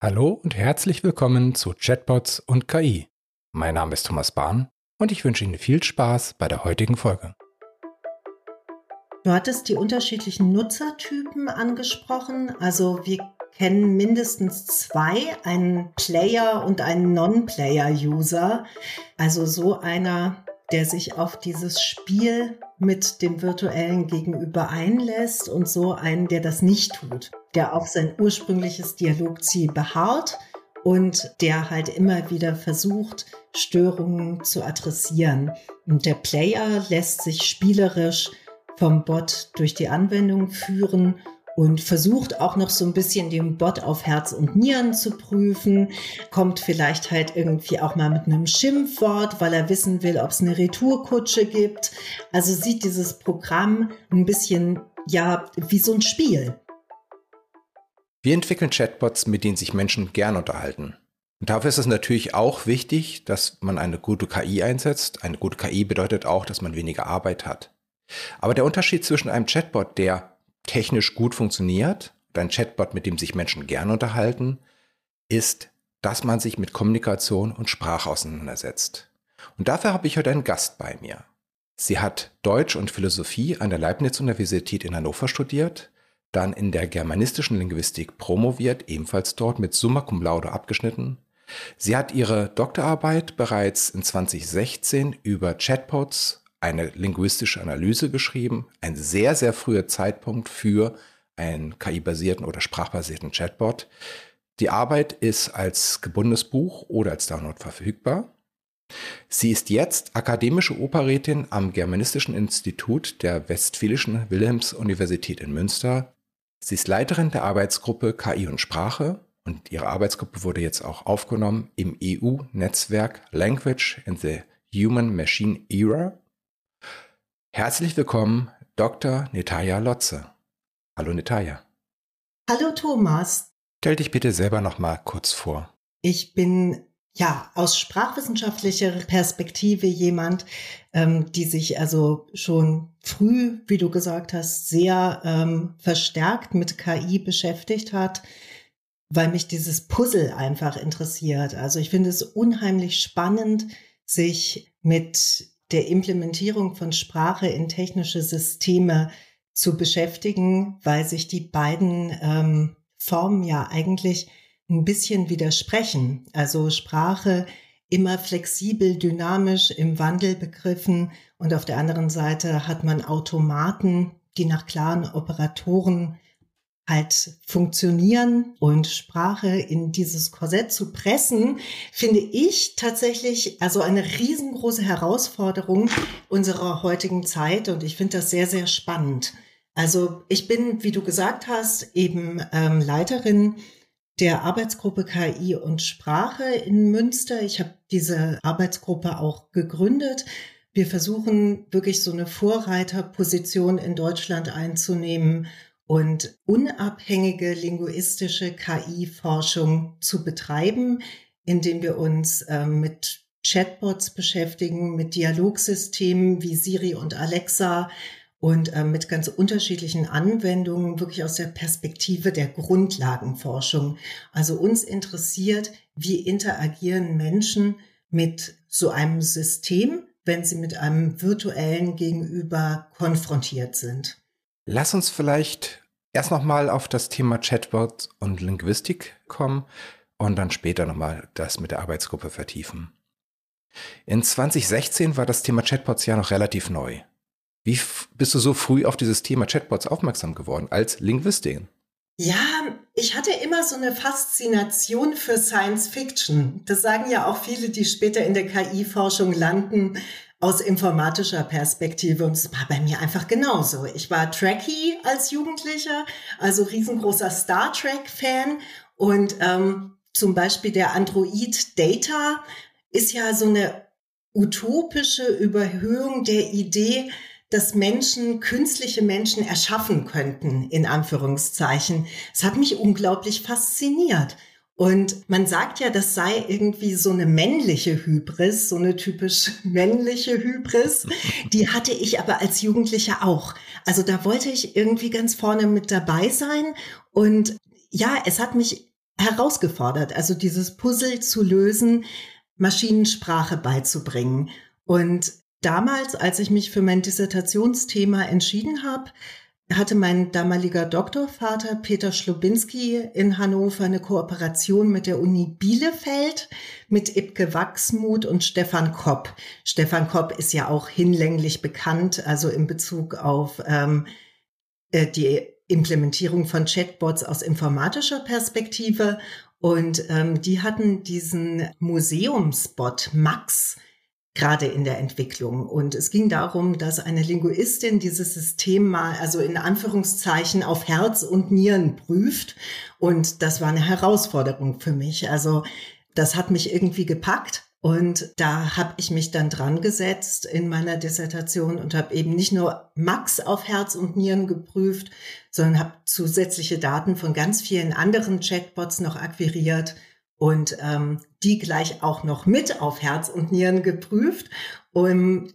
Hallo und herzlich willkommen zu Chatbots und KI. Mein Name ist Thomas Bahn und ich wünsche Ihnen viel Spaß bei der heutigen Folge. Du hattest die unterschiedlichen Nutzertypen angesprochen. Also wir kennen mindestens zwei, einen Player und einen Non-Player-User. Also so einer, der sich auf dieses Spiel mit dem virtuellen Gegenüber einlässt und so einen, der das nicht tut, der auf sein ursprüngliches Dialogziel beharrt und der halt immer wieder versucht, Störungen zu adressieren. Und der Player lässt sich spielerisch vom Bot durch die Anwendung führen und versucht auch noch so ein bisschen den Bot auf Herz und Nieren zu prüfen, kommt vielleicht halt irgendwie auch mal mit einem Schimpfwort, weil er wissen will, ob es eine Retourkutsche gibt. Also sieht dieses Programm ein bisschen ja wie so ein Spiel. Wir entwickeln Chatbots, mit denen sich Menschen gern unterhalten. Und dafür ist es natürlich auch wichtig, dass man eine gute KI einsetzt. Eine gute KI bedeutet auch, dass man weniger Arbeit hat. Aber der Unterschied zwischen einem Chatbot, der technisch gut funktioniert, ein Chatbot, mit dem sich Menschen gern unterhalten, ist, dass man sich mit Kommunikation und Sprache auseinandersetzt. Und dafür habe ich heute einen Gast bei mir. Sie hat Deutsch und Philosophie an der Leibniz-Universität in Hannover studiert, dann in der germanistischen Linguistik promoviert, ebenfalls dort mit Summa Cum Laude abgeschnitten. Sie hat ihre Doktorarbeit bereits in 2016 über Chatbots eine linguistische Analyse geschrieben, ein sehr, sehr früher Zeitpunkt für einen KI-basierten oder sprachbasierten Chatbot. Die Arbeit ist als gebundenes Buch oder als Download verfügbar. Sie ist jetzt akademische Operrätin am Germanistischen Institut der Westfälischen Wilhelms-Universität in Münster. Sie ist Leiterin der Arbeitsgruppe KI und Sprache und ihre Arbeitsgruppe wurde jetzt auch aufgenommen im EU-Netzwerk Language in the Human Machine Era Herzlich willkommen, Dr. Netaya Lotze. Hallo Netaya. Hallo Thomas. Stell dich bitte selber noch mal kurz vor. Ich bin ja aus sprachwissenschaftlicher Perspektive jemand, ähm, die sich also schon früh, wie du gesagt hast, sehr ähm, verstärkt mit KI beschäftigt hat, weil mich dieses Puzzle einfach interessiert. Also ich finde es unheimlich spannend, sich mit der Implementierung von Sprache in technische Systeme zu beschäftigen, weil sich die beiden ähm, Formen ja eigentlich ein bisschen widersprechen. Also Sprache immer flexibel, dynamisch im Wandel begriffen und auf der anderen Seite hat man Automaten, die nach klaren Operatoren halt funktionieren und Sprache in dieses Korsett zu pressen, finde ich tatsächlich also eine riesengroße Herausforderung unserer heutigen Zeit und ich finde das sehr, sehr spannend. Also ich bin, wie du gesagt hast, eben ähm, Leiterin der Arbeitsgruppe KI und Sprache in Münster. Ich habe diese Arbeitsgruppe auch gegründet. Wir versuchen wirklich so eine Vorreiterposition in Deutschland einzunehmen und unabhängige linguistische KI-Forschung zu betreiben, indem wir uns äh, mit Chatbots beschäftigen, mit Dialogsystemen wie Siri und Alexa und äh, mit ganz unterschiedlichen Anwendungen, wirklich aus der Perspektive der Grundlagenforschung. Also uns interessiert, wie interagieren Menschen mit so einem System, wenn sie mit einem virtuellen Gegenüber konfrontiert sind. Lass uns vielleicht erst nochmal auf das Thema Chatbot und Linguistik kommen und dann später nochmal das mit der Arbeitsgruppe vertiefen. In 2016 war das Thema Chatbots ja noch relativ neu. Wie bist du so früh auf dieses Thema Chatbots aufmerksam geworden als Linguistin? Ja, ich hatte immer so eine Faszination für Science Fiction. Das sagen ja auch viele, die später in der KI-Forschung landen aus informatischer Perspektive. Und es war bei mir einfach genauso. Ich war Trekkie als Jugendlicher, also riesengroßer Star Trek-Fan. Und ähm, zum Beispiel der Android Data ist ja so eine utopische Überhöhung der Idee, dass Menschen, künstliche Menschen erschaffen könnten, in Anführungszeichen. Es hat mich unglaublich fasziniert. Und man sagt ja, das sei irgendwie so eine männliche Hybris, so eine typisch männliche Hybris. Die hatte ich aber als Jugendlicher auch. Also da wollte ich irgendwie ganz vorne mit dabei sein. Und ja, es hat mich herausgefordert, also dieses Puzzle zu lösen, Maschinensprache beizubringen. Und damals, als ich mich für mein Dissertationsthema entschieden habe, hatte mein damaliger Doktorvater Peter Schlubinski in Hannover eine Kooperation mit der Uni Bielefeld, mit Ibke Wachsmuth und Stefan Kopp. Stefan Kopp ist ja auch hinlänglich bekannt, also in Bezug auf ähm, äh, die Implementierung von Chatbots aus informatischer Perspektive. Und ähm, die hatten diesen Museumsbot Max gerade in der Entwicklung. Und es ging darum, dass eine Linguistin dieses System mal, also in Anführungszeichen, auf Herz und Nieren prüft. Und das war eine Herausforderung für mich. Also das hat mich irgendwie gepackt. Und da habe ich mich dann dran gesetzt in meiner Dissertation und habe eben nicht nur Max auf Herz und Nieren geprüft, sondern habe zusätzliche Daten von ganz vielen anderen Chatbots noch akquiriert und ähm, die gleich auch noch mit auf Herz und Nieren geprüft, um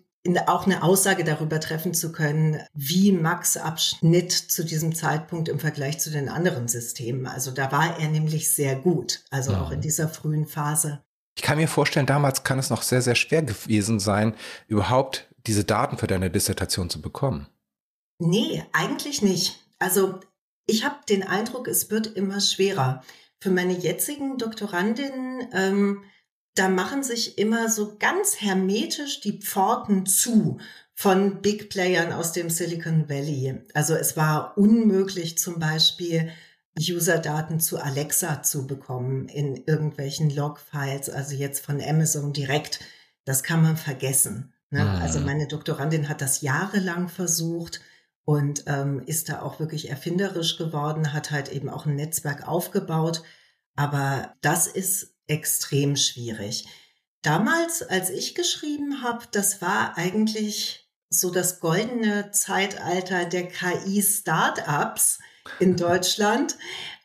auch eine Aussage darüber treffen zu können, wie Max Abschnitt zu diesem Zeitpunkt im Vergleich zu den anderen Systemen. Also da war er nämlich sehr gut, also ja. auch in dieser frühen Phase. Ich kann mir vorstellen, damals kann es noch sehr, sehr schwer gewesen sein, überhaupt diese Daten für deine Dissertation zu bekommen. Nee, eigentlich nicht. Also ich habe den Eindruck, es wird immer schwerer für meine jetzigen Doktorandinnen, ähm, da machen sich immer so ganz hermetisch die Pforten zu von Big Playern aus dem Silicon Valley. Also es war unmöglich zum Beispiel User-Daten zu Alexa zu bekommen in irgendwelchen Log-Files, also jetzt von Amazon direkt. Das kann man vergessen. Ne? Mhm. Also meine Doktorandin hat das jahrelang versucht und ähm, ist da auch wirklich erfinderisch geworden, hat halt eben auch ein Netzwerk aufgebaut. Aber das ist extrem schwierig. Damals, als ich geschrieben habe, das war eigentlich so das goldene Zeitalter der KI-Startups in Deutschland.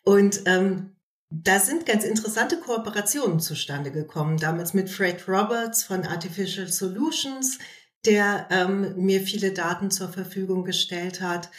Und ähm, da sind ganz interessante Kooperationen zustande gekommen. Damals mit Fred Roberts von Artificial Solutions, der ähm, mir viele Daten zur Verfügung gestellt hat.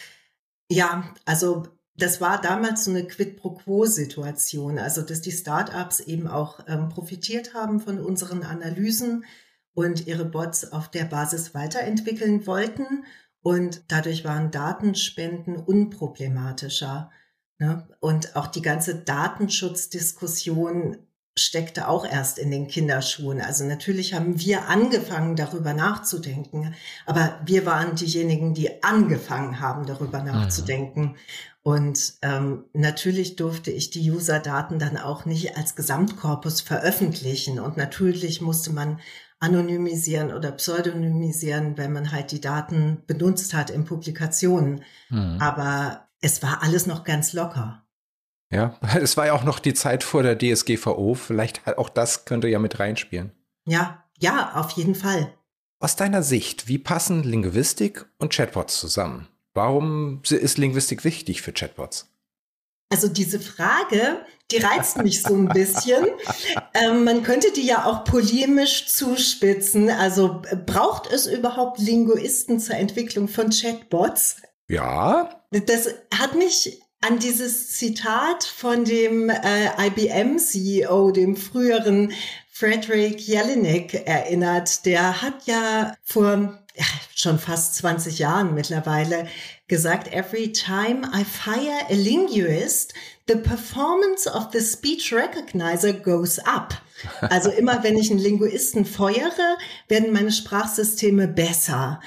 Ja, also das war damals so eine Quid pro Quo-Situation, also dass die Startups eben auch ähm, profitiert haben von unseren Analysen und ihre Bots auf der Basis weiterentwickeln wollten. Und dadurch waren Datenspenden unproblematischer. Ne? Und auch die ganze Datenschutzdiskussion steckte auch erst in den Kinderschuhen. Also natürlich haben wir angefangen, darüber nachzudenken, aber wir waren diejenigen, die angefangen haben, darüber mhm. nachzudenken. Und ähm, natürlich durfte ich die User-Daten dann auch nicht als Gesamtkorpus veröffentlichen. Und natürlich musste man anonymisieren oder pseudonymisieren, wenn man halt die Daten benutzt hat in Publikationen. Mhm. Aber es war alles noch ganz locker. Ja, es war ja auch noch die Zeit vor der DSGVO. Vielleicht auch das könnte ja mit reinspielen. Ja, ja, auf jeden Fall. Aus deiner Sicht, wie passen Linguistik und Chatbots zusammen? Warum ist Linguistik wichtig für Chatbots? Also diese Frage, die reizt mich so ein bisschen. ähm, man könnte die ja auch polemisch zuspitzen. Also braucht es überhaupt Linguisten zur Entwicklung von Chatbots? Ja. Das hat mich an dieses Zitat von dem äh, IBM-CEO, dem früheren Frederick Jelinek erinnert. Der hat ja vor ja, schon fast 20 Jahren mittlerweile gesagt, every time I fire a linguist, the performance of the speech recognizer goes up. Also immer wenn ich einen Linguisten feuere, werden meine Sprachsysteme besser.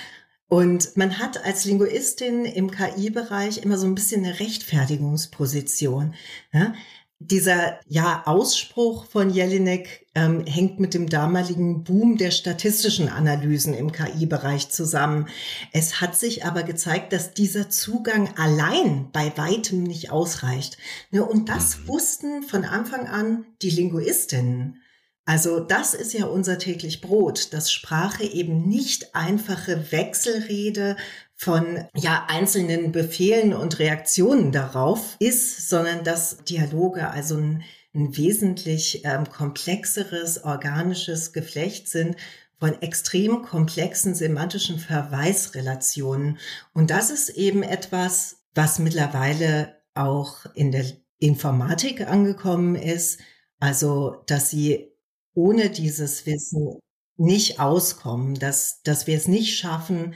Und man hat als Linguistin im KI-Bereich immer so ein bisschen eine Rechtfertigungsposition. Ja? Dieser ja, Ausspruch von Jelinek ähm, hängt mit dem damaligen Boom der statistischen Analysen im KI-Bereich zusammen. Es hat sich aber gezeigt, dass dieser Zugang allein bei weitem nicht ausreicht. Ne, und das mhm. wussten von Anfang an die Linguistinnen. Also das ist ja unser täglich Brot, dass Sprache eben nicht einfache Wechselrede von ja einzelnen Befehlen und Reaktionen darauf ist, sondern dass Dialoge also ein, ein wesentlich ähm, komplexeres organisches Geflecht sind von extrem komplexen semantischen Verweisrelationen. Und das ist eben etwas, was mittlerweile auch in der Informatik angekommen ist, also dass sie ohne dieses Wissen nicht auskommen, dass, dass wir es nicht schaffen,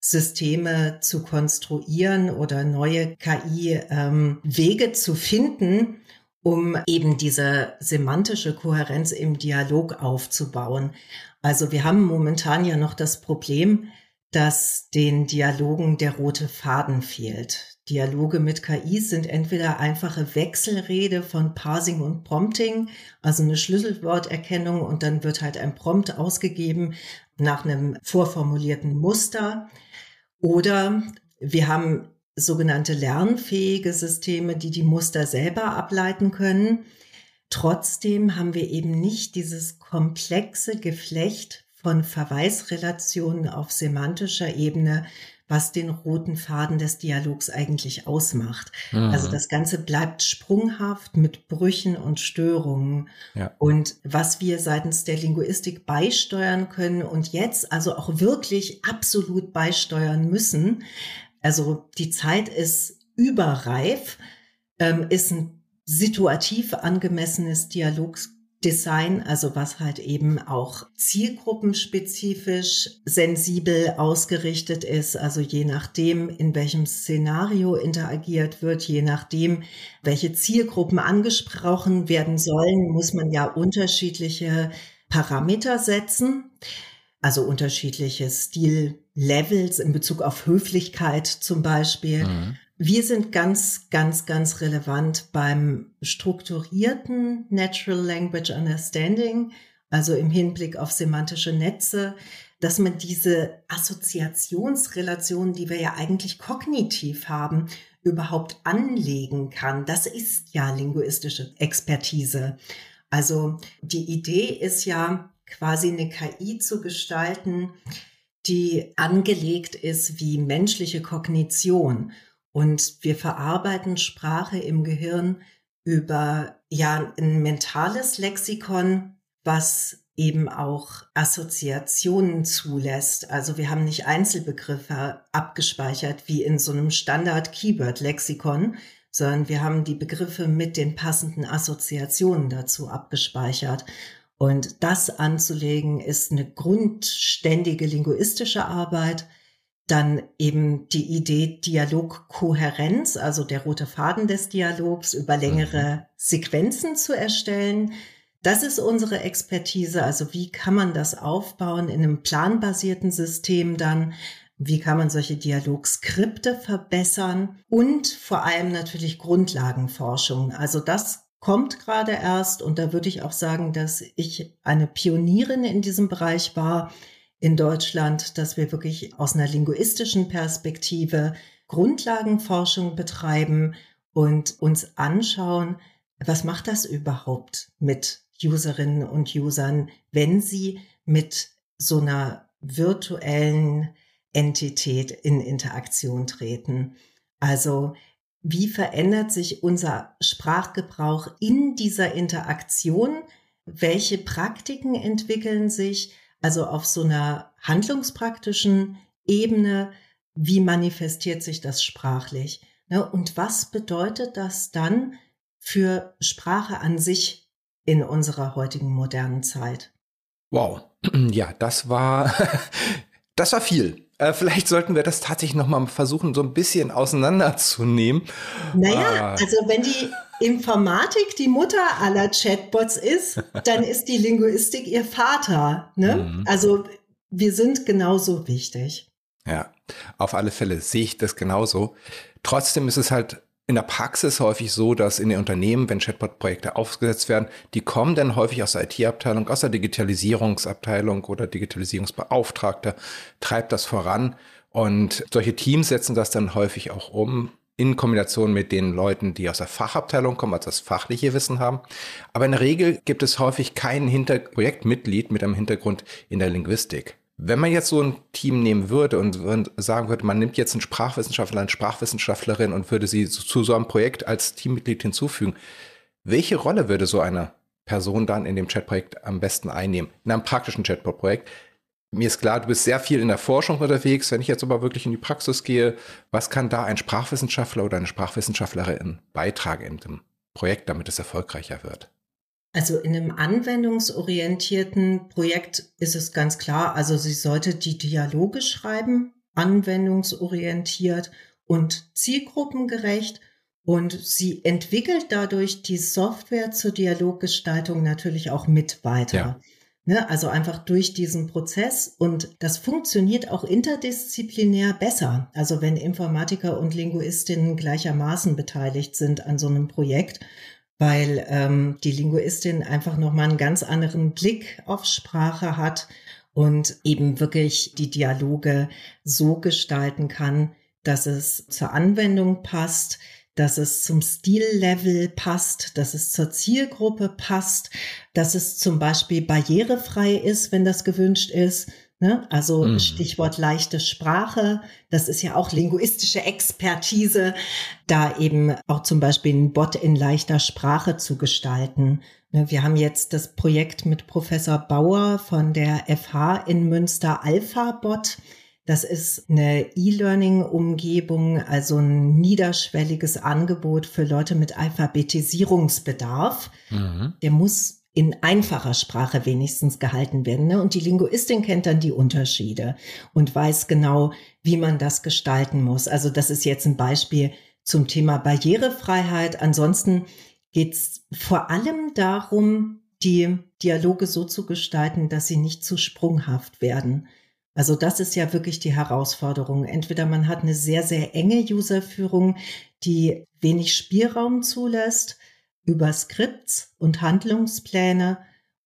Systeme zu konstruieren oder neue KI-Wege ähm, zu finden, um eben diese semantische Kohärenz im Dialog aufzubauen. Also wir haben momentan ja noch das Problem, dass den Dialogen der rote Faden fehlt. Dialoge mit KI sind entweder einfache Wechselrede von Parsing und Prompting, also eine Schlüsselworterkennung und dann wird halt ein Prompt ausgegeben nach einem vorformulierten Muster. Oder wir haben sogenannte lernfähige Systeme, die die Muster selber ableiten können. Trotzdem haben wir eben nicht dieses komplexe Geflecht von Verweisrelationen auf semantischer Ebene, was den roten Faden des Dialogs eigentlich ausmacht. Mhm. Also das Ganze bleibt sprunghaft mit Brüchen und Störungen. Ja. Und was wir seitens der Linguistik beisteuern können und jetzt also auch wirklich absolut beisteuern müssen, also die Zeit ist überreif, ähm, ist ein situativ angemessenes Dialogs Design, also was halt eben auch zielgruppenspezifisch sensibel ausgerichtet ist, also je nachdem, in welchem Szenario interagiert wird, je nachdem, welche Zielgruppen angesprochen werden sollen, muss man ja unterschiedliche Parameter setzen, also unterschiedliche Stillevels in Bezug auf Höflichkeit zum Beispiel. Mhm. Wir sind ganz, ganz, ganz relevant beim strukturierten Natural Language Understanding, also im Hinblick auf semantische Netze, dass man diese Assoziationsrelationen, die wir ja eigentlich kognitiv haben, überhaupt anlegen kann. Das ist ja linguistische Expertise. Also die Idee ist ja quasi eine KI zu gestalten, die angelegt ist wie menschliche Kognition und wir verarbeiten Sprache im Gehirn über ja ein mentales Lexikon, was eben auch Assoziationen zulässt. Also wir haben nicht Einzelbegriffe abgespeichert wie in so einem Standard-Keyword-Lexikon, sondern wir haben die Begriffe mit den passenden Assoziationen dazu abgespeichert. Und das anzulegen ist eine grundständige linguistische Arbeit, dann eben die Idee Dialogkohärenz, also der rote Faden des Dialogs über längere mhm. Sequenzen zu erstellen. Das ist unsere Expertise. Also wie kann man das aufbauen in einem planbasierten System dann? Wie kann man solche Dialogskripte verbessern? Und vor allem natürlich Grundlagenforschung. Also das kommt gerade erst. Und da würde ich auch sagen, dass ich eine Pionierin in diesem Bereich war in Deutschland, dass wir wirklich aus einer linguistischen Perspektive Grundlagenforschung betreiben und uns anschauen, was macht das überhaupt mit Userinnen und Usern, wenn sie mit so einer virtuellen Entität in Interaktion treten. Also wie verändert sich unser Sprachgebrauch in dieser Interaktion? Welche Praktiken entwickeln sich? Also auf so einer handlungspraktischen Ebene, wie manifestiert sich das sprachlich? Ne? Und was bedeutet das dann für Sprache an sich in unserer heutigen modernen Zeit? Wow, ja, das war, das war viel. Äh, vielleicht sollten wir das tatsächlich nochmal versuchen, so ein bisschen auseinanderzunehmen. Naja, ah. also wenn die Informatik die Mutter aller Chatbots ist, dann ist die Linguistik ihr Vater. Ne? Mhm. Also wir sind genauso wichtig. Ja, auf alle Fälle sehe ich das genauso. Trotzdem ist es halt in der Praxis häufig so, dass in den Unternehmen, wenn Chatbot-Projekte aufgesetzt werden, die kommen dann häufig aus der IT-Abteilung, aus der Digitalisierungsabteilung oder Digitalisierungsbeauftragter, treibt das voran. Und solche Teams setzen das dann häufig auch um in Kombination mit den Leuten, die aus der Fachabteilung kommen, also das fachliche Wissen haben. Aber in der Regel gibt es häufig kein Hinter Projektmitglied mit einem Hintergrund in der Linguistik. Wenn man jetzt so ein Team nehmen würde und sagen würde, man nimmt jetzt einen Sprachwissenschaftler, eine Sprachwissenschaftlerin und würde sie zu so einem Projekt als Teammitglied hinzufügen, welche Rolle würde so eine Person dann in dem Chatprojekt am besten einnehmen? In einem praktischen Chatbot-Projekt mir ist klar, du bist sehr viel in der Forschung unterwegs. Wenn ich jetzt aber wirklich in die Praxis gehe, was kann da ein Sprachwissenschaftler oder eine Sprachwissenschaftlerin beitragen in dem Projekt, damit es erfolgreicher wird? Also in einem anwendungsorientierten Projekt ist es ganz klar, also sie sollte die Dialoge schreiben, anwendungsorientiert und zielgruppengerecht und sie entwickelt dadurch die Software zur Dialoggestaltung natürlich auch mit weiter. Ja. Ne, also einfach durch diesen Prozess und das funktioniert auch interdisziplinär besser. Also wenn Informatiker und Linguistinnen gleichermaßen beteiligt sind an so einem Projekt, weil ähm, die Linguistin einfach nochmal einen ganz anderen Blick auf Sprache hat und eben wirklich die Dialoge so gestalten kann, dass es zur Anwendung passt, dass es zum Stillevel passt, dass es zur Zielgruppe passt, dass es zum Beispiel barrierefrei ist, wenn das gewünscht ist. Ne? Also mhm. Stichwort leichte Sprache, das ist ja auch linguistische Expertise, da eben auch zum Beispiel ein Bot in leichter Sprache zu gestalten. Ne? Wir haben jetzt das Projekt mit Professor Bauer von der FH in Münster Alpha Bot das ist eine E-Learning-Umgebung, also ein niederschwelliges Angebot für Leute mit Alphabetisierungsbedarf. Mhm. Der muss in einfacher Sprache wenigstens gehalten werden. Ne? Und die Linguistin kennt dann die Unterschiede und weiß genau, wie man das gestalten muss. Also das ist jetzt ein Beispiel zum Thema Barrierefreiheit. Ansonsten geht es vor allem darum, die Dialoge so zu gestalten, dass sie nicht zu sprunghaft werden. Also das ist ja wirklich die Herausforderung. Entweder man hat eine sehr, sehr enge Userführung, die wenig Spielraum zulässt über Skripts und Handlungspläne,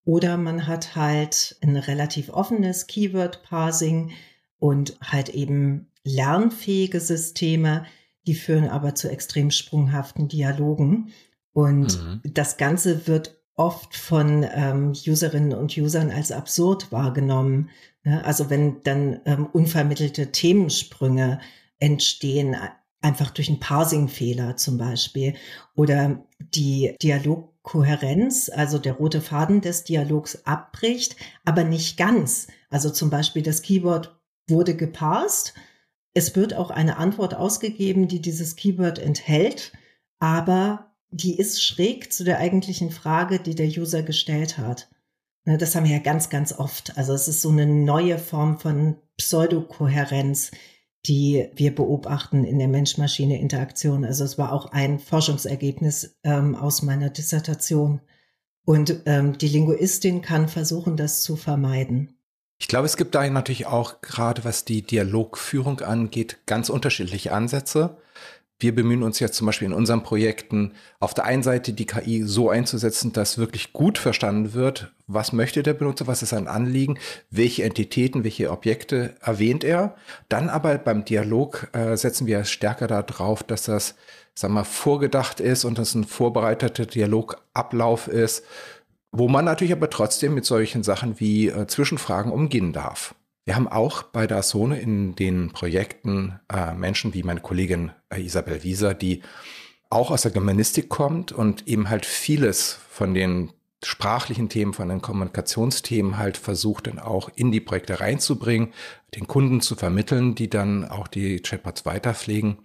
oder man hat halt ein relativ offenes Keyword-Parsing und halt eben lernfähige Systeme, die führen aber zu extrem sprunghaften Dialogen. Und mhm. das Ganze wird oft von ähm, Userinnen und Usern als absurd wahrgenommen. Ne? Also wenn dann ähm, unvermittelte Themensprünge entstehen, einfach durch einen Parsing-Fehler zum Beispiel, oder die Dialogkohärenz, also der rote Faden des Dialogs abbricht, aber nicht ganz. Also zum Beispiel das Keyword wurde geparst, es wird auch eine Antwort ausgegeben, die dieses Keyword enthält, aber die ist schräg zu der eigentlichen Frage, die der User gestellt hat. Ne, das haben wir ja ganz, ganz oft. Also es ist so eine neue Form von Pseudokohärenz, die wir beobachten in der Mensch-Maschine-Interaktion. Also es war auch ein Forschungsergebnis ähm, aus meiner Dissertation. Und ähm, die Linguistin kann versuchen, das zu vermeiden. Ich glaube, es gibt da natürlich auch gerade, was die Dialogführung angeht, ganz unterschiedliche Ansätze wir bemühen uns jetzt zum Beispiel in unseren Projekten auf der einen Seite die KI so einzusetzen, dass wirklich gut verstanden wird, was möchte der Benutzer, was ist sein Anliegen, welche Entitäten, welche Objekte erwähnt er. Dann aber beim Dialog äh, setzen wir stärker darauf, dass das, wir mal, vorgedacht ist und dass ein vorbereiteter Dialogablauf ist, wo man natürlich aber trotzdem mit solchen Sachen wie äh, Zwischenfragen umgehen darf. Wir haben auch bei der Sone in den Projekten äh, Menschen wie meine Kollegin äh, Isabel Wieser, die auch aus der Germanistik kommt und eben halt vieles von den sprachlichen Themen, von den Kommunikationsthemen halt versucht dann auch in die Projekte reinzubringen, den Kunden zu vermitteln, die dann auch die Chatbots weiterpflegen.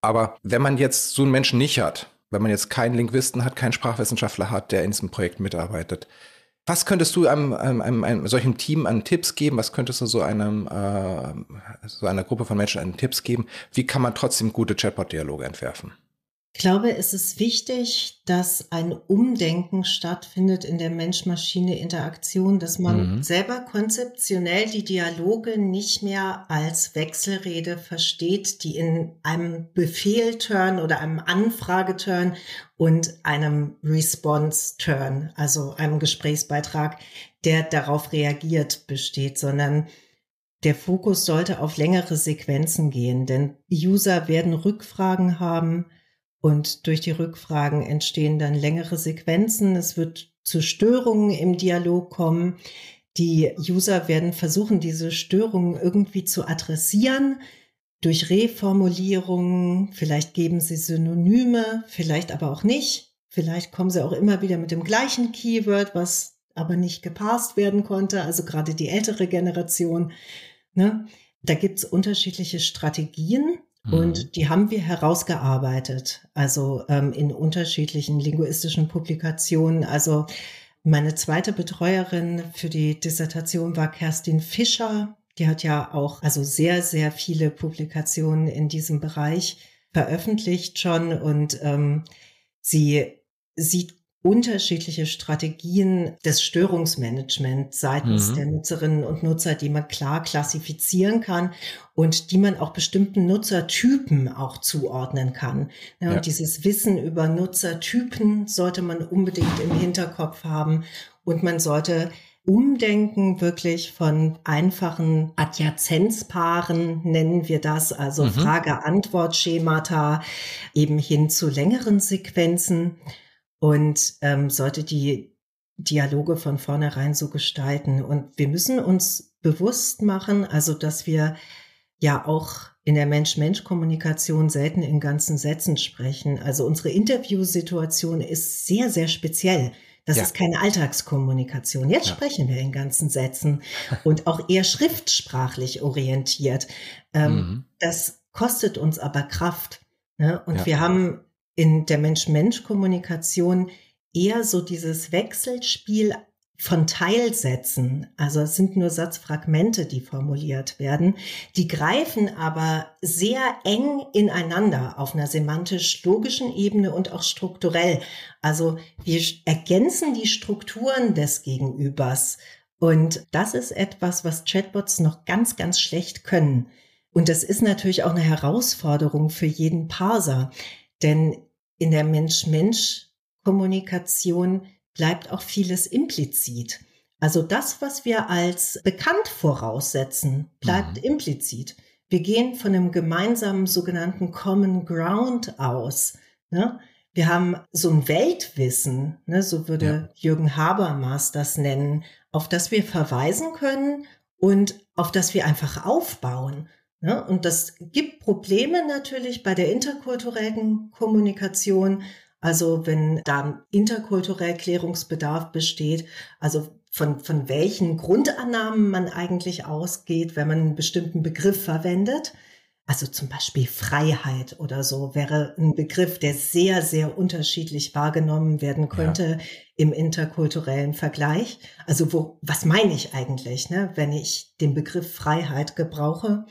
Aber wenn man jetzt so einen Menschen nicht hat, wenn man jetzt keinen Linguisten hat, keinen Sprachwissenschaftler hat, der in diesem Projekt mitarbeitet, was könntest du einem, einem, einem, einem solchen Team an Tipps geben? Was könntest du so einem äh, so einer Gruppe von Menschen an Tipps geben? Wie kann man trotzdem gute Chatbot-Dialoge entwerfen? Ich glaube, es ist wichtig, dass ein Umdenken stattfindet in der Mensch-Maschine-Interaktion, dass man mhm. selber konzeptionell die Dialoge nicht mehr als Wechselrede versteht, die in einem Befehl-Turn oder einem Anfrage-Turn und einem Response-Turn, also einem Gesprächsbeitrag, der darauf reagiert, besteht, sondern der Fokus sollte auf längere Sequenzen gehen, denn User werden Rückfragen haben, und durch die Rückfragen entstehen dann längere Sequenzen. Es wird zu Störungen im Dialog kommen. Die User werden versuchen, diese Störungen irgendwie zu adressieren durch Reformulierungen. Vielleicht geben sie Synonyme, vielleicht aber auch nicht. Vielleicht kommen sie auch immer wieder mit dem gleichen Keyword, was aber nicht gepasst werden konnte. Also gerade die ältere Generation. Ne? Da gibt's unterschiedliche Strategien Mhm. Und die haben wir herausgearbeitet, also ähm, in unterschiedlichen linguistischen Publikationen. Also meine zweite Betreuerin für die Dissertation war Kerstin Fischer. Die hat ja auch also sehr, sehr viele Publikationen in diesem Bereich veröffentlicht schon und ähm, sie sieht unterschiedliche Strategien des Störungsmanagements seitens mhm. der Nutzerinnen und Nutzer, die man klar klassifizieren kann und die man auch bestimmten Nutzertypen auch zuordnen kann. Ja, ja. Und dieses Wissen über Nutzertypen sollte man unbedingt im Hinterkopf haben und man sollte Umdenken wirklich von einfachen Adjazenzpaaren, nennen wir das, also mhm. Frage-Antwort-Schemata, eben hin zu längeren Sequenzen und ähm, sollte die Dialoge von vornherein so gestalten. Und wir müssen uns bewusst machen, also dass wir ja auch in der Mensch-Mensch-Kommunikation selten in ganzen Sätzen sprechen. Also unsere Interviewsituation ist sehr, sehr speziell. Das ja. ist keine Alltagskommunikation. Jetzt ja. sprechen wir in ganzen Sätzen und auch eher schriftsprachlich orientiert. Ähm, mhm. Das kostet uns aber Kraft. Ne? Und ja. wir haben in der Mensch-Mensch-Kommunikation eher so dieses Wechselspiel von Teilsätzen, also es sind nur Satzfragmente, die formuliert werden, die greifen aber sehr eng ineinander auf einer semantisch-logischen Ebene und auch strukturell. Also wir ergänzen die Strukturen des Gegenübers und das ist etwas, was Chatbots noch ganz, ganz schlecht können. Und das ist natürlich auch eine Herausforderung für jeden Parser. Denn in der Mensch-Mensch-Kommunikation bleibt auch vieles implizit. Also das, was wir als bekannt voraussetzen, bleibt mhm. implizit. Wir gehen von einem gemeinsamen sogenannten Common Ground aus. Ne? Wir haben so ein Weltwissen, ne? so würde ja. Jürgen Habermas das nennen, auf das wir verweisen können und auf das wir einfach aufbauen. Ne? Und das gibt Probleme natürlich bei der interkulturellen Kommunikation. Also wenn da interkulturell Klärungsbedarf besteht, also von, von welchen Grundannahmen man eigentlich ausgeht, wenn man einen bestimmten Begriff verwendet. Also zum Beispiel Freiheit oder so wäre ein Begriff, der sehr, sehr unterschiedlich wahrgenommen werden könnte ja. im interkulturellen Vergleich. Also wo, was meine ich eigentlich, ne, wenn ich den Begriff Freiheit gebrauche?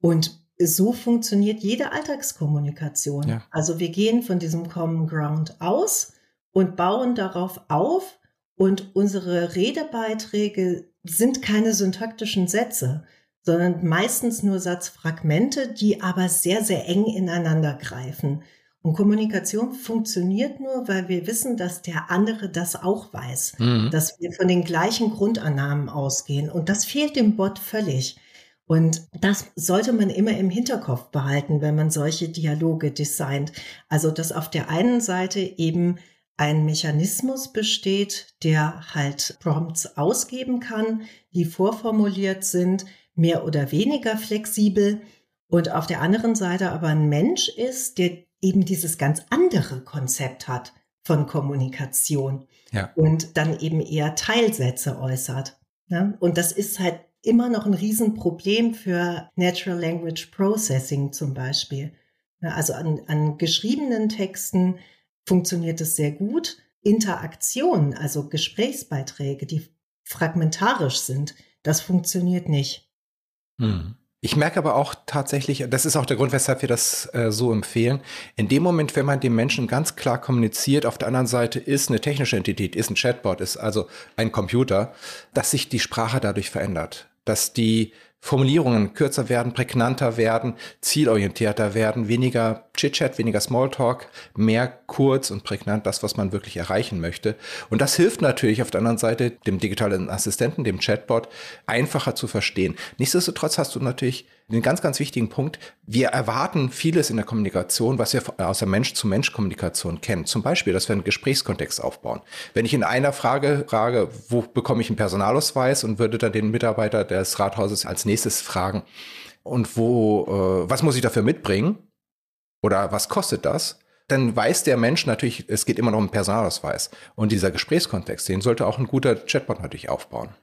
Und so funktioniert jede Alltagskommunikation. Ja. Also wir gehen von diesem Common Ground aus und bauen darauf auf und unsere Redebeiträge sind keine syntaktischen Sätze, sondern meistens nur Satzfragmente, die aber sehr, sehr eng ineinander greifen. Und Kommunikation funktioniert nur, weil wir wissen, dass der andere das auch weiß, mhm. dass wir von den gleichen Grundannahmen ausgehen. Und das fehlt dem Bot völlig. Und das sollte man immer im Hinterkopf behalten, wenn man solche Dialoge designt. Also, dass auf der einen Seite eben ein Mechanismus besteht, der halt Prompts ausgeben kann, die vorformuliert sind, mehr oder weniger flexibel. Und auf der anderen Seite aber ein Mensch ist, der eben dieses ganz andere Konzept hat von Kommunikation ja. und dann eben eher Teilsätze äußert. Ja? Und das ist halt immer noch ein Riesenproblem für Natural Language Processing zum Beispiel. Also an, an geschriebenen Texten funktioniert es sehr gut. Interaktion, also Gesprächsbeiträge, die fragmentarisch sind, das funktioniert nicht. Hm. Ich merke aber auch tatsächlich, das ist auch der Grund, weshalb wir das äh, so empfehlen, in dem Moment, wenn man dem Menschen ganz klar kommuniziert, auf der anderen Seite ist eine technische Entität, ist ein Chatbot, ist also ein Computer, dass sich die Sprache dadurch verändert dass die Formulierungen kürzer werden, prägnanter werden, zielorientierter werden, weniger Chit-Chat, weniger Smalltalk, mehr kurz und prägnant das, was man wirklich erreichen möchte. Und das hilft natürlich auf der anderen Seite dem digitalen Assistenten, dem Chatbot, einfacher zu verstehen. Nichtsdestotrotz hast du natürlich einen ganz, ganz wichtigen Punkt. Wir erwarten vieles in der Kommunikation, was wir aus der Mensch-zu-Mensch-Kommunikation kennen. Zum Beispiel, dass wir einen Gesprächskontext aufbauen. Wenn ich in einer Frage frage, wo bekomme ich einen Personalausweis und würde dann den Mitarbeiter des Rathauses als nächstes fragen, und wo, äh, was muss ich dafür mitbringen? Oder was kostet das? Dann weiß der Mensch natürlich, es geht immer noch um Personalausweis. Und dieser Gesprächskontext, den sollte auch ein guter Chatbot natürlich aufbauen.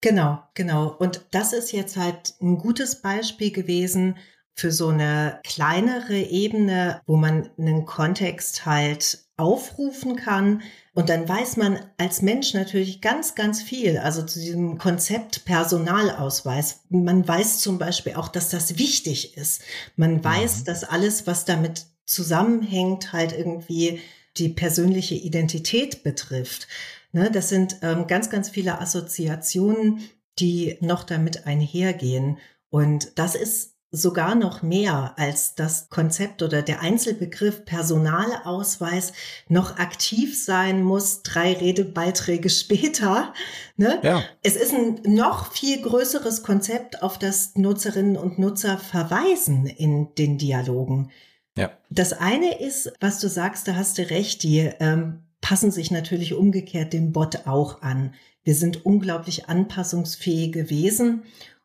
Genau, genau. Und das ist jetzt halt ein gutes Beispiel gewesen für so eine kleinere Ebene, wo man einen Kontext halt aufrufen kann. Und dann weiß man als Mensch natürlich ganz, ganz viel. Also zu diesem Konzept Personalausweis. Man weiß zum Beispiel auch, dass das wichtig ist. Man weiß, mhm. dass alles, was damit zusammenhängt, halt irgendwie die persönliche Identität betrifft. Ne, das sind ähm, ganz, ganz viele Assoziationen, die noch damit einhergehen. Und das ist sogar noch mehr als das Konzept oder der Einzelbegriff Personalausweis noch aktiv sein muss, drei Redebeiträge später. Ne? Ja. Es ist ein noch viel größeres Konzept, auf das Nutzerinnen und Nutzer verweisen in den Dialogen. Ja. Das eine ist, was du sagst, da hast du recht, die ähm, passen sich natürlich umgekehrt dem Bot auch an. Wir sind unglaublich anpassungsfähige Wesen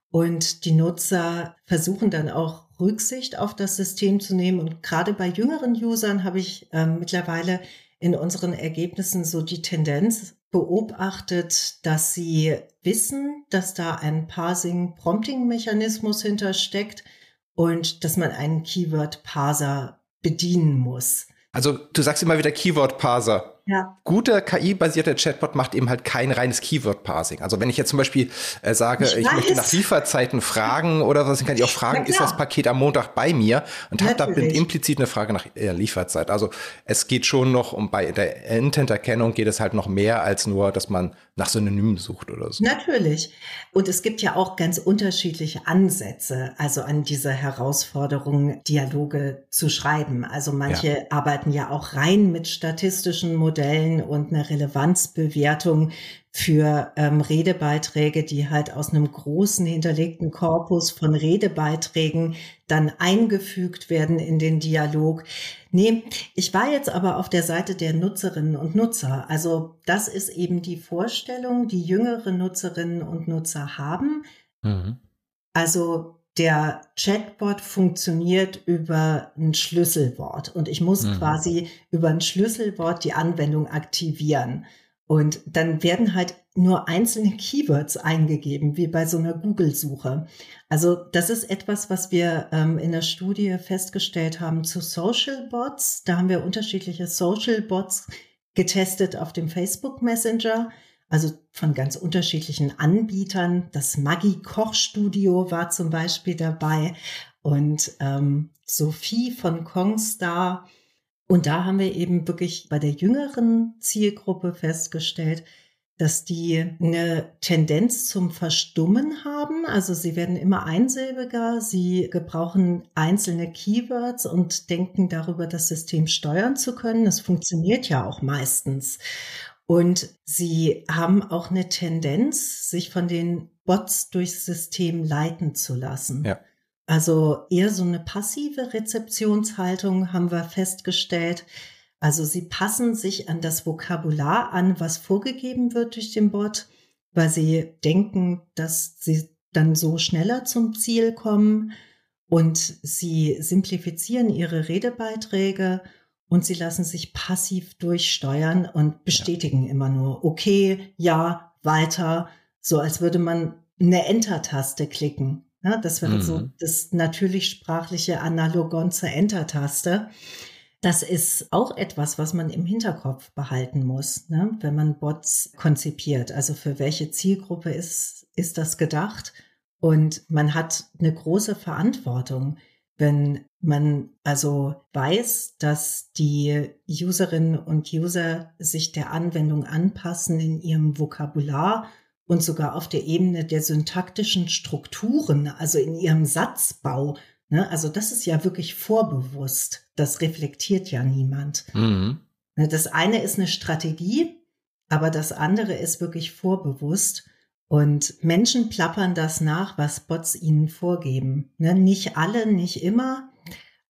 und die Nutzer versuchen dann auch Rücksicht auf das System zu nehmen. Und gerade bei jüngeren Usern habe ich ähm, mittlerweile in unseren Ergebnissen so die Tendenz beobachtet, dass sie wissen, dass da ein Parsing-Prompting-Mechanismus hintersteckt und dass man einen Keyword-Parser bedienen muss. Also du sagst immer wieder Keyword-Parser. Ja. Guter KI-basierter Chatbot macht eben halt kein reines Keyword-Parsing. Also wenn ich jetzt zum Beispiel äh, sage, ich, ich möchte nach Lieferzeiten fragen oder was, dann kann ich auch fragen, ist das Paket am Montag bei mir? Und habe da implizit eine Frage nach äh, Lieferzeit. Also es geht schon noch um bei der Intent-Erkennung geht es halt noch mehr als nur, dass man nach Synonymen sucht oder so. Natürlich. Und es gibt ja auch ganz unterschiedliche Ansätze, also an diese Herausforderung, Dialoge zu schreiben. Also manche ja. arbeiten ja auch rein mit statistischen Modellen und eine Relevanzbewertung für ähm, Redebeiträge, die halt aus einem großen hinterlegten Korpus von Redebeiträgen dann eingefügt werden in den Dialog. Nee, ich war jetzt aber auf der Seite der Nutzerinnen und Nutzer. Also das ist eben die Vorstellung, die jüngere Nutzerinnen und Nutzer haben. Mhm. Also der Chatbot funktioniert über ein Schlüsselwort und ich muss mhm. quasi über ein Schlüsselwort die Anwendung aktivieren. Und dann werden halt nur einzelne Keywords eingegeben, wie bei so einer Google-Suche. Also das ist etwas, was wir ähm, in der Studie festgestellt haben zu Social Bots. Da haben wir unterschiedliche Social Bots getestet auf dem Facebook Messenger also von ganz unterschiedlichen Anbietern. Das Maggi Kochstudio war zum Beispiel dabei und ähm, Sophie von Kongstar. Und da haben wir eben wirklich bei der jüngeren Zielgruppe festgestellt, dass die eine Tendenz zum Verstummen haben. Also sie werden immer einsilbiger, sie gebrauchen einzelne Keywords und denken darüber, das System steuern zu können. Das funktioniert ja auch meistens. Und sie haben auch eine Tendenz, sich von den Bots durchs System leiten zu lassen. Ja. Also eher so eine passive Rezeptionshaltung haben wir festgestellt. Also sie passen sich an das Vokabular an, was vorgegeben wird durch den Bot, weil sie denken, dass sie dann so schneller zum Ziel kommen und sie simplifizieren ihre Redebeiträge und sie lassen sich passiv durchsteuern und bestätigen ja. immer nur, okay, ja, weiter, so als würde man eine Enter-Taste klicken. Ja, das wäre mhm. so das natürlich sprachliche Analogon zur Enter-Taste. Das ist auch etwas, was man im Hinterkopf behalten muss, ne? wenn man Bots konzipiert. Also für welche Zielgruppe ist, ist das gedacht? Und man hat eine große Verantwortung wenn man also weiß, dass die Userinnen und User sich der Anwendung anpassen in ihrem Vokabular und sogar auf der Ebene der syntaktischen Strukturen, also in ihrem Satzbau. Ne? Also das ist ja wirklich vorbewusst. Das reflektiert ja niemand. Mhm. Ne, das eine ist eine Strategie, aber das andere ist wirklich vorbewusst. Und Menschen plappern das nach, was Bots ihnen vorgeben. Ne? Nicht alle, nicht immer,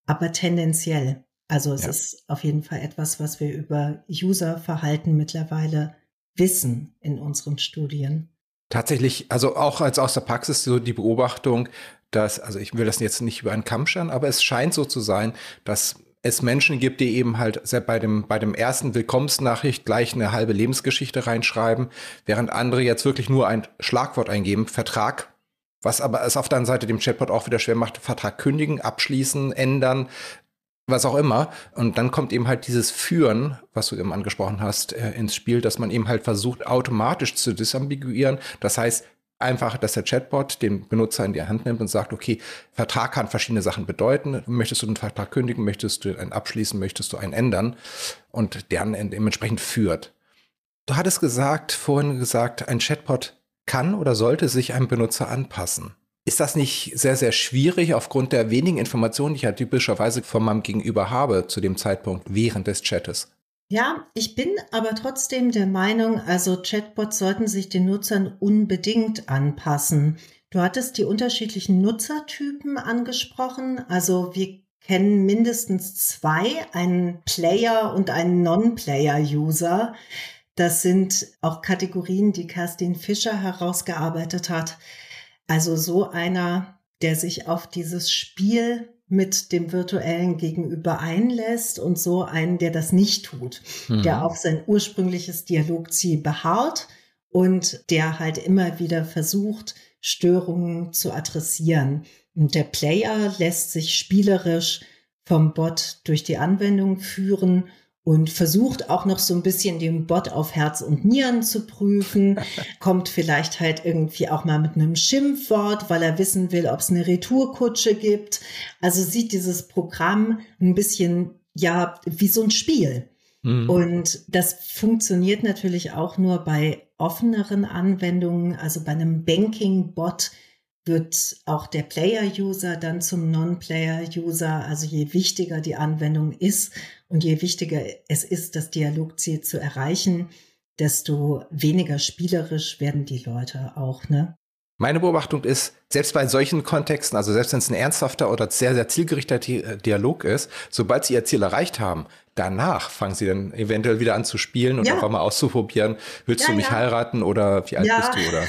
aber tendenziell. Also es ja. ist auf jeden Fall etwas, was wir über Userverhalten mittlerweile wissen in unseren Studien. Tatsächlich, also auch als aus der Praxis so die Beobachtung, dass, also ich will das jetzt nicht über einen Kamm scheren, aber es scheint so zu sein, dass es Menschen gibt, die eben halt bei dem, bei dem ersten Willkommensnachricht gleich eine halbe Lebensgeschichte reinschreiben, während andere jetzt wirklich nur ein Schlagwort eingeben, Vertrag, Was aber es auf der anderen Seite dem Chatbot auch wieder schwer macht, Vertrag kündigen, abschließen, ändern, was auch immer. Und dann kommt eben halt dieses Führen, was du eben angesprochen hast, äh, ins Spiel, dass man eben halt versucht, automatisch zu disambiguieren. Das heißt, einfach, dass der Chatbot den Benutzer in die Hand nimmt und sagt, okay, Vertrag kann verschiedene Sachen bedeuten. Möchtest du den Vertrag kündigen? Möchtest du einen abschließen? Möchtest du einen ändern? Und der dementsprechend führt. Du hattest gesagt, vorhin gesagt, ein Chatbot kann oder sollte sich einem Benutzer anpassen. Ist das nicht sehr, sehr schwierig aufgrund der wenigen Informationen, die ich ja typischerweise von meinem Gegenüber habe zu dem Zeitpunkt während des Chattes? Ja, ich bin aber trotzdem der Meinung, also Chatbots sollten sich den Nutzern unbedingt anpassen. Du hattest die unterschiedlichen Nutzertypen angesprochen. Also wir kennen mindestens zwei, einen Player und einen Non-Player-User. Das sind auch Kategorien, die Kerstin Fischer herausgearbeitet hat. Also so einer, der sich auf dieses Spiel mit dem virtuellen Gegenüber einlässt und so einen, der das nicht tut, mhm. der auf sein ursprüngliches Dialogziel beharrt und der halt immer wieder versucht, Störungen zu adressieren. Und der Player lässt sich spielerisch vom Bot durch die Anwendung führen und versucht auch noch so ein bisschen den Bot auf Herz und Nieren zu prüfen, kommt vielleicht halt irgendwie auch mal mit einem Schimpfwort, weil er wissen will, ob es eine Retourkutsche gibt. Also sieht dieses Programm ein bisschen ja wie so ein Spiel. Mhm. Und das funktioniert natürlich auch nur bei offeneren Anwendungen, also bei einem Banking-Bot wird auch der Player-User dann zum Non-Player-User. Also je wichtiger die Anwendung ist und je wichtiger es ist, das Dialogziel zu erreichen, desto weniger spielerisch werden die Leute auch, ne? Meine Beobachtung ist, selbst bei solchen Kontexten, also selbst wenn es ein ernsthafter oder sehr, sehr zielgerichteter Dialog ist, sobald sie ihr Ziel erreicht haben, danach fangen sie dann eventuell wieder an zu spielen und ja. einfach mal auszuprobieren, willst ja, du mich ja. heiraten oder wie alt bist du oder?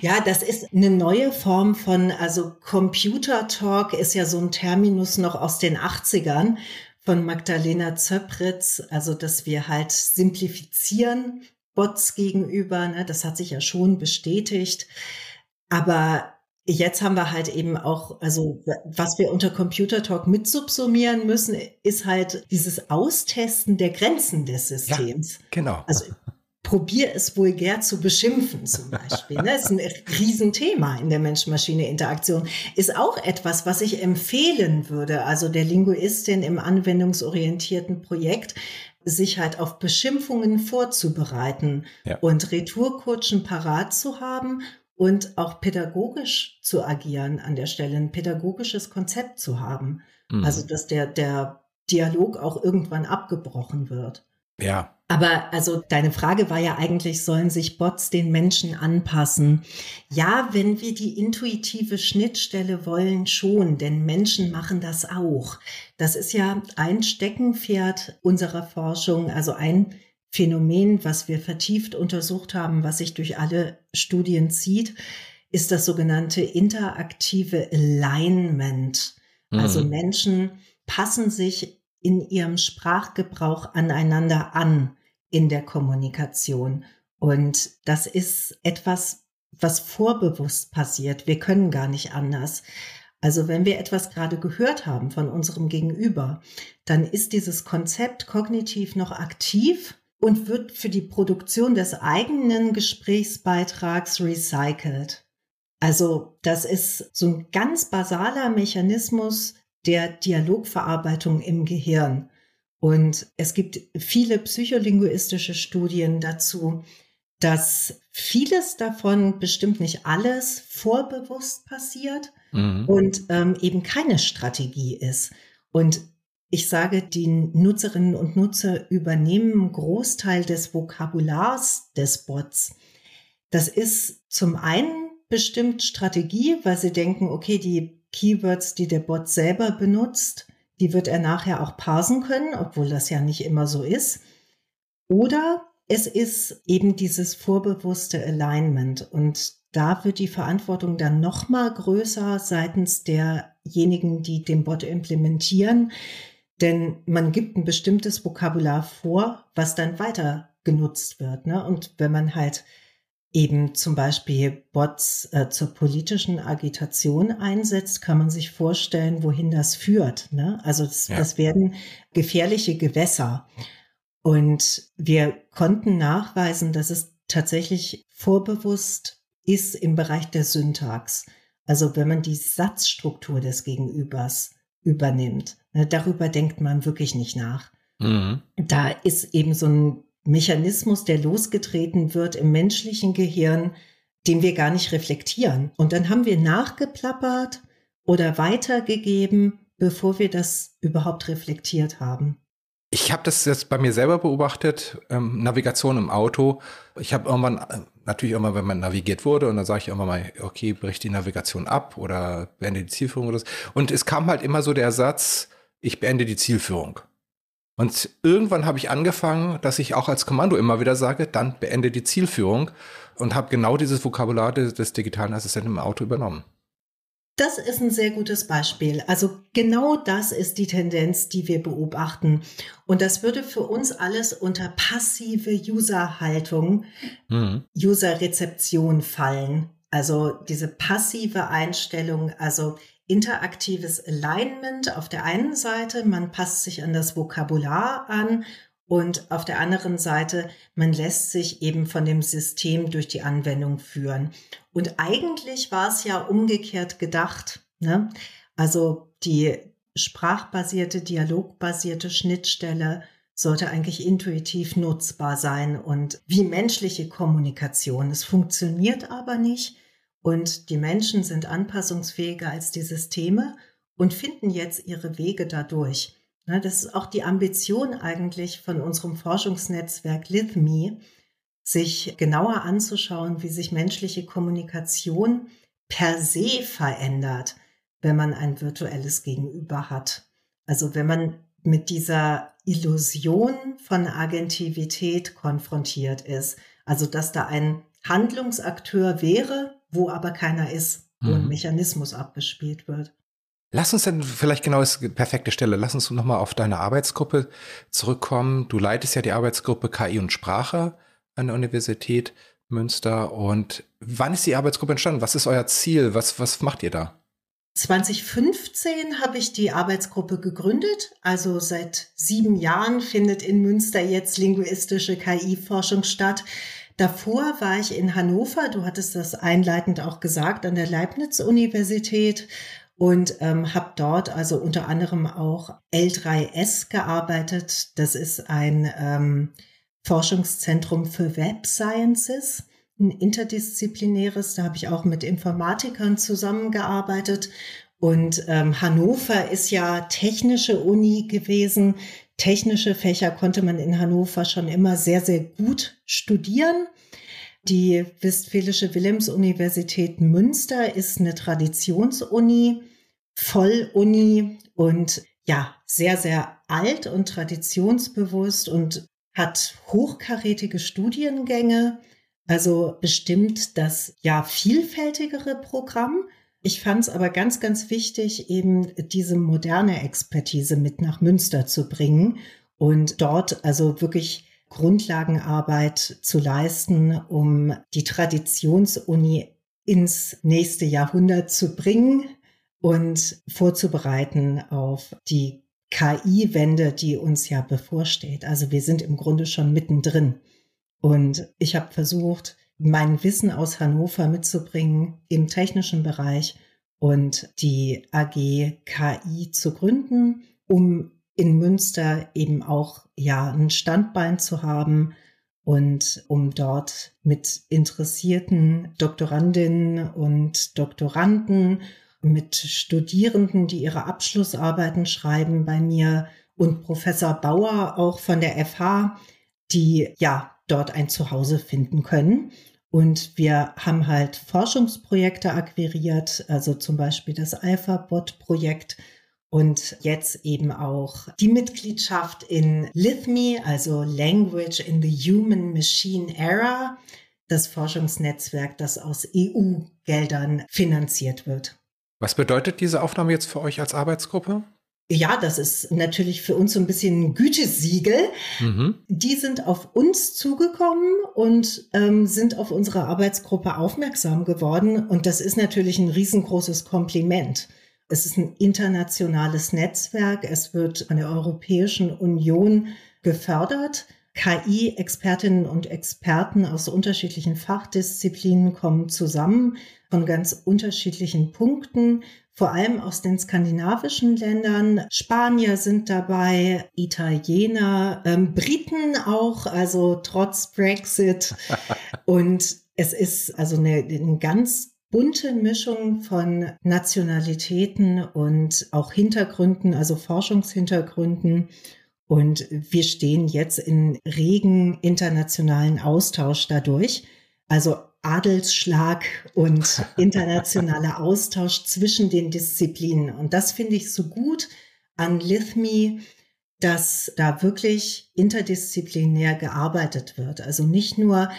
Ja, das ist eine neue Form von, also Computer Talk ist ja so ein Terminus noch aus den 80ern von Magdalena Zöpritz, also dass wir halt simplifizieren Bots gegenüber, ne, das hat sich ja schon bestätigt. Aber jetzt haben wir halt eben auch, also was wir unter Computer Talk mit subsumieren müssen, ist halt dieses Austesten der Grenzen des Systems. Ja, genau. Also probier es vulgär zu beschimpfen zum Beispiel. Ne? Das ist ein Riesenthema in der Mensch-Maschine-Interaktion. Ist auch etwas, was ich empfehlen würde, also der Linguistin im anwendungsorientierten Projekt, sich halt auf Beschimpfungen vorzubereiten ja. und Retourkutschen parat zu haben und auch pädagogisch zu agieren an der Stelle, ein pädagogisches Konzept zu haben. Mhm. Also, dass der, der Dialog auch irgendwann abgebrochen wird. Ja. Aber also deine Frage war ja eigentlich, sollen sich Bots den Menschen anpassen? Ja, wenn wir die intuitive Schnittstelle wollen, schon, denn Menschen machen das auch. Das ist ja ein Steckenpferd unserer Forschung, also ein Phänomen, was wir vertieft untersucht haben, was sich durch alle Studien zieht, ist das sogenannte interaktive Alignment. Also mhm. Menschen passen sich in ihrem Sprachgebrauch aneinander an in der Kommunikation. Und das ist etwas, was vorbewusst passiert. Wir können gar nicht anders. Also wenn wir etwas gerade gehört haben von unserem Gegenüber, dann ist dieses Konzept kognitiv noch aktiv und wird für die Produktion des eigenen Gesprächsbeitrags recycelt. Also das ist so ein ganz basaler Mechanismus, der Dialogverarbeitung im Gehirn. Und es gibt viele psycholinguistische Studien dazu, dass vieles davon, bestimmt nicht alles, vorbewusst passiert mhm. und ähm, eben keine Strategie ist. Und ich sage, die Nutzerinnen und Nutzer übernehmen einen Großteil des Vokabulars des Bots. Das ist zum einen bestimmt Strategie, weil sie denken, okay, die Keywords, die der Bot selber benutzt, die wird er nachher auch parsen können, obwohl das ja nicht immer so ist. Oder es ist eben dieses vorbewusste Alignment und da wird die Verantwortung dann noch mal größer seitens derjenigen, die den Bot implementieren, denn man gibt ein bestimmtes Vokabular vor, was dann weiter genutzt wird. Ne? Und wenn man halt eben zum Beispiel Bots äh, zur politischen Agitation einsetzt, kann man sich vorstellen, wohin das führt. Ne? Also das, ja. das werden gefährliche Gewässer. Und wir konnten nachweisen, dass es tatsächlich vorbewusst ist im Bereich der Syntax. Also wenn man die Satzstruktur des Gegenübers übernimmt, ne, darüber denkt man wirklich nicht nach. Mhm. Da ist eben so ein Mechanismus, der losgetreten wird im menschlichen Gehirn, den wir gar nicht reflektieren. Und dann haben wir nachgeplappert oder weitergegeben, bevor wir das überhaupt reflektiert haben. Ich habe das jetzt bei mir selber beobachtet, ähm, Navigation im Auto. Ich habe irgendwann, äh, natürlich immer, wenn man navigiert wurde, und dann sage ich immer mal, okay, brich die Navigation ab oder beende die Zielführung oder so. Und es kam halt immer so der Satz, ich beende die Zielführung. Und irgendwann habe ich angefangen, dass ich auch als Kommando immer wieder sage, dann beende die Zielführung und habe genau dieses Vokabular des, des digitalen Assistenten im Auto übernommen. Das ist ein sehr gutes Beispiel. Also genau das ist die Tendenz, die wir beobachten. Und das würde für uns alles unter passive User-Haltung, mhm. User-Rezeption fallen. Also diese passive Einstellung, also interaktives Alignment auf der einen Seite, man passt sich an das Vokabular an und auf der anderen Seite, man lässt sich eben von dem System durch die Anwendung führen. Und eigentlich war es ja umgekehrt gedacht. Ne? Also die sprachbasierte, dialogbasierte Schnittstelle sollte eigentlich intuitiv nutzbar sein und wie menschliche Kommunikation. Es funktioniert aber nicht, und die Menschen sind anpassungsfähiger als die Systeme und finden jetzt ihre Wege dadurch. Das ist auch die Ambition eigentlich von unserem Forschungsnetzwerk LithMe, sich genauer anzuschauen, wie sich menschliche Kommunikation per se verändert, wenn man ein virtuelles Gegenüber hat. Also wenn man mit dieser Illusion von Agentivität konfrontiert ist, also dass da ein Handlungsakteur wäre, wo aber keiner ist, wo mhm. ein Mechanismus abgespielt wird. Lass uns dann vielleicht genau ist die perfekte Stelle. Lass uns nochmal auf deine Arbeitsgruppe zurückkommen. Du leitest ja die Arbeitsgruppe KI und Sprache an der Universität Münster. Und wann ist die Arbeitsgruppe entstanden? Was ist euer Ziel? Was, was macht ihr da? 2015 habe ich die Arbeitsgruppe gegründet. Also seit sieben Jahren findet in Münster jetzt linguistische KI-Forschung statt. Davor war ich in Hannover, du hattest das einleitend auch gesagt, an der Leibniz-Universität und ähm, habe dort also unter anderem auch L3S gearbeitet. Das ist ein ähm, Forschungszentrum für Web Sciences, ein interdisziplinäres. Da habe ich auch mit Informatikern zusammengearbeitet. Und ähm, Hannover ist ja technische Uni gewesen. Technische Fächer konnte man in Hannover schon immer sehr, sehr gut studieren. Die Westfälische Wilhelms-Universität Münster ist eine Traditionsuni, Volluni und ja, sehr, sehr alt und traditionsbewusst und hat hochkarätige Studiengänge, also bestimmt das ja vielfältigere Programm. Ich fand es aber ganz, ganz wichtig, eben diese moderne Expertise mit nach Münster zu bringen und dort also wirklich Grundlagenarbeit zu leisten, um die Traditionsuni ins nächste Jahrhundert zu bringen und vorzubereiten auf die KI-Wende, die uns ja bevorsteht. Also wir sind im Grunde schon mittendrin. Und ich habe versucht, mein Wissen aus Hannover mitzubringen im technischen Bereich und die AG KI zu gründen, um in Münster eben auch ja ein Standbein zu haben und um dort mit interessierten Doktorandinnen und Doktoranden, mit Studierenden, die ihre Abschlussarbeiten schreiben bei mir und Professor Bauer auch von der FH, die ja dort ein Zuhause finden können. Und wir haben halt Forschungsprojekte akquiriert, also zum Beispiel das Alpha-Bot-Projekt und jetzt eben auch die Mitgliedschaft in LITHME, also Language in the Human Machine Era, das Forschungsnetzwerk, das aus EU-Geldern finanziert wird. Was bedeutet diese Aufnahme jetzt für euch als Arbeitsgruppe? Ja, das ist natürlich für uns so ein bisschen ein Gütesiegel. Mhm. Die sind auf uns zugekommen und ähm, sind auf unsere Arbeitsgruppe aufmerksam geworden. Und das ist natürlich ein riesengroßes Kompliment. Es ist ein internationales Netzwerk. Es wird von der Europäischen Union gefördert. KI-Expertinnen und Experten aus unterschiedlichen Fachdisziplinen kommen zusammen von ganz unterschiedlichen Punkten vor allem aus den skandinavischen Ländern. Spanier sind dabei, Italiener, ähm, Briten auch, also trotz Brexit. Und es ist also eine, eine ganz bunte Mischung von Nationalitäten und auch Hintergründen, also Forschungshintergründen. Und wir stehen jetzt in regen internationalen Austausch dadurch. Also Adelsschlag und internationaler Austausch zwischen den Disziplinen. Und das finde ich so gut an Lithme, dass da wirklich interdisziplinär gearbeitet wird. Also nicht nur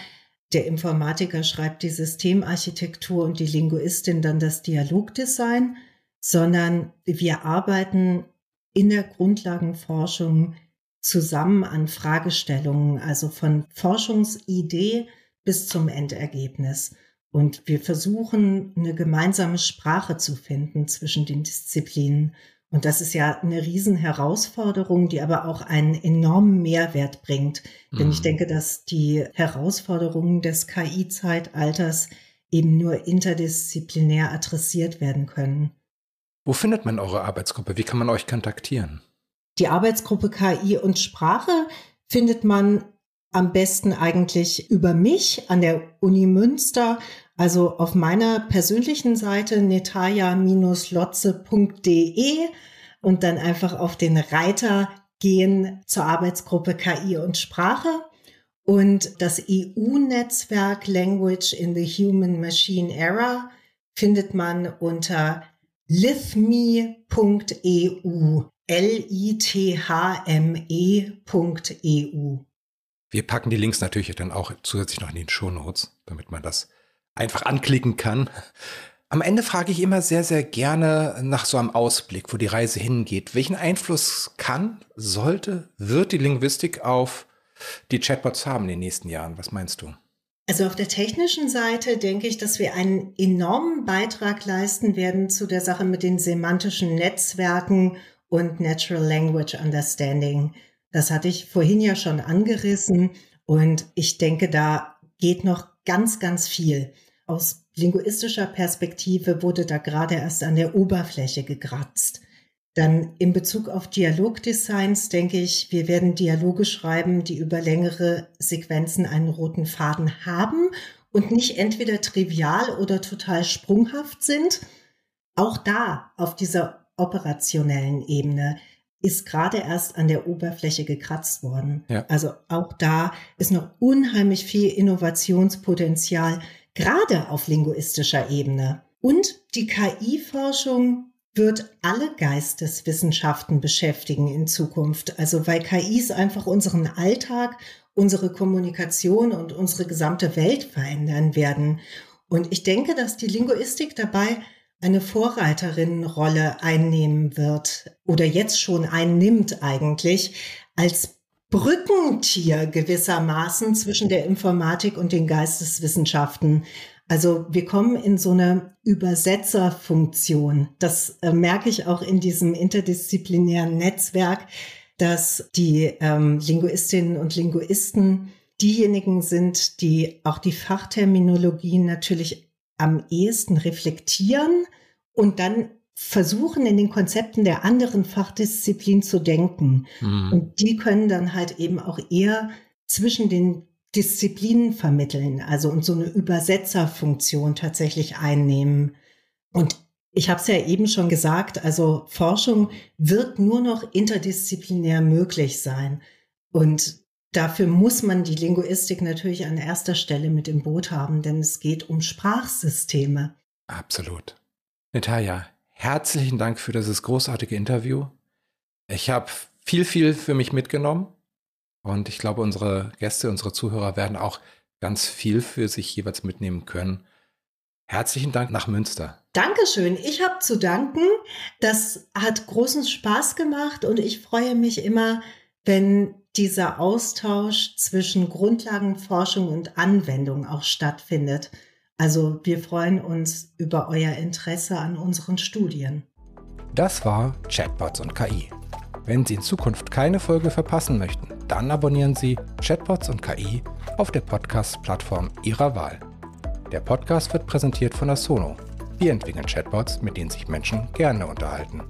der Informatiker schreibt die Systemarchitektur und die Linguistin dann das Dialogdesign, sondern wir arbeiten in der Grundlagenforschung zusammen an Fragestellungen, also von Forschungsidee bis zum Endergebnis. Und wir versuchen, eine gemeinsame Sprache zu finden zwischen den Disziplinen. Und das ist ja eine Riesenherausforderung, die aber auch einen enormen Mehrwert bringt. Mhm. Denn ich mhm. denke, dass die Herausforderungen des KI-Zeitalters eben nur interdisziplinär adressiert werden können. Wo findet man eure Arbeitsgruppe? Wie kann man euch kontaktieren? Die Arbeitsgruppe KI und Sprache findet man am besten eigentlich über mich an der Uni Münster, also auf meiner persönlichen Seite netaja-lotze.de und dann einfach auf den Reiter gehen zur Arbeitsgruppe KI und Sprache. Und das EU-Netzwerk Language in the Human Machine Era findet man unter lithme.eu. L-I-T-H-M-E.eu. Wir packen die Links natürlich dann auch zusätzlich noch in den Show Notes, damit man das einfach anklicken kann. Am Ende frage ich immer sehr, sehr gerne nach so einem Ausblick, wo die Reise hingeht. Welchen Einfluss kann, sollte, wird die Linguistik auf die Chatbots haben in den nächsten Jahren? Was meinst du? Also auf der technischen Seite denke ich, dass wir einen enormen Beitrag leisten werden zu der Sache mit den semantischen Netzwerken und Natural Language Understanding. Das hatte ich vorhin ja schon angerissen und ich denke, da geht noch ganz, ganz viel. Aus linguistischer Perspektive wurde da gerade erst an der Oberfläche gekratzt. Dann in Bezug auf Dialogdesigns denke ich, wir werden Dialoge schreiben, die über längere Sequenzen einen roten Faden haben und nicht entweder trivial oder total sprunghaft sind. Auch da auf dieser operationellen Ebene ist gerade erst an der Oberfläche gekratzt worden. Ja. Also auch da ist noch unheimlich viel Innovationspotenzial, gerade auf linguistischer Ebene. Und die KI-Forschung wird alle Geisteswissenschaften beschäftigen in Zukunft. Also weil KIs einfach unseren Alltag, unsere Kommunikation und unsere gesamte Welt verändern werden. Und ich denke, dass die Linguistik dabei eine Vorreiterinnenrolle einnehmen wird oder jetzt schon einnimmt eigentlich als Brückentier gewissermaßen zwischen der Informatik und den Geisteswissenschaften. Also wir kommen in so eine Übersetzerfunktion. Das äh, merke ich auch in diesem interdisziplinären Netzwerk, dass die ähm, Linguistinnen und Linguisten diejenigen sind, die auch die Fachterminologien natürlich am ehesten reflektieren und dann versuchen, in den Konzepten der anderen Fachdisziplin zu denken. Mhm. Und die können dann halt eben auch eher zwischen den Disziplinen vermitteln, also und so eine Übersetzerfunktion tatsächlich einnehmen. Und ich habe es ja eben schon gesagt, also Forschung wird nur noch interdisziplinär möglich sein. Und Dafür muss man die Linguistik natürlich an erster Stelle mit im Boot haben, denn es geht um Sprachsysteme. Absolut. Natalia, herzlichen Dank für dieses großartige Interview. Ich habe viel, viel für mich mitgenommen und ich glaube, unsere Gäste, unsere Zuhörer werden auch ganz viel für sich jeweils mitnehmen können. Herzlichen Dank nach Münster. Dankeschön. Ich habe zu danken. Das hat großen Spaß gemacht und ich freue mich immer, wenn dieser Austausch zwischen Grundlagenforschung und Anwendung auch stattfindet. Also wir freuen uns über euer Interesse an unseren Studien. Das war Chatbots und KI. Wenn Sie in Zukunft keine Folge verpassen möchten, dann abonnieren Sie Chatbots und KI auf der Podcast-Plattform Ihrer Wahl. Der Podcast wird präsentiert von Asono. Wir entwickeln Chatbots, mit denen sich Menschen gerne unterhalten.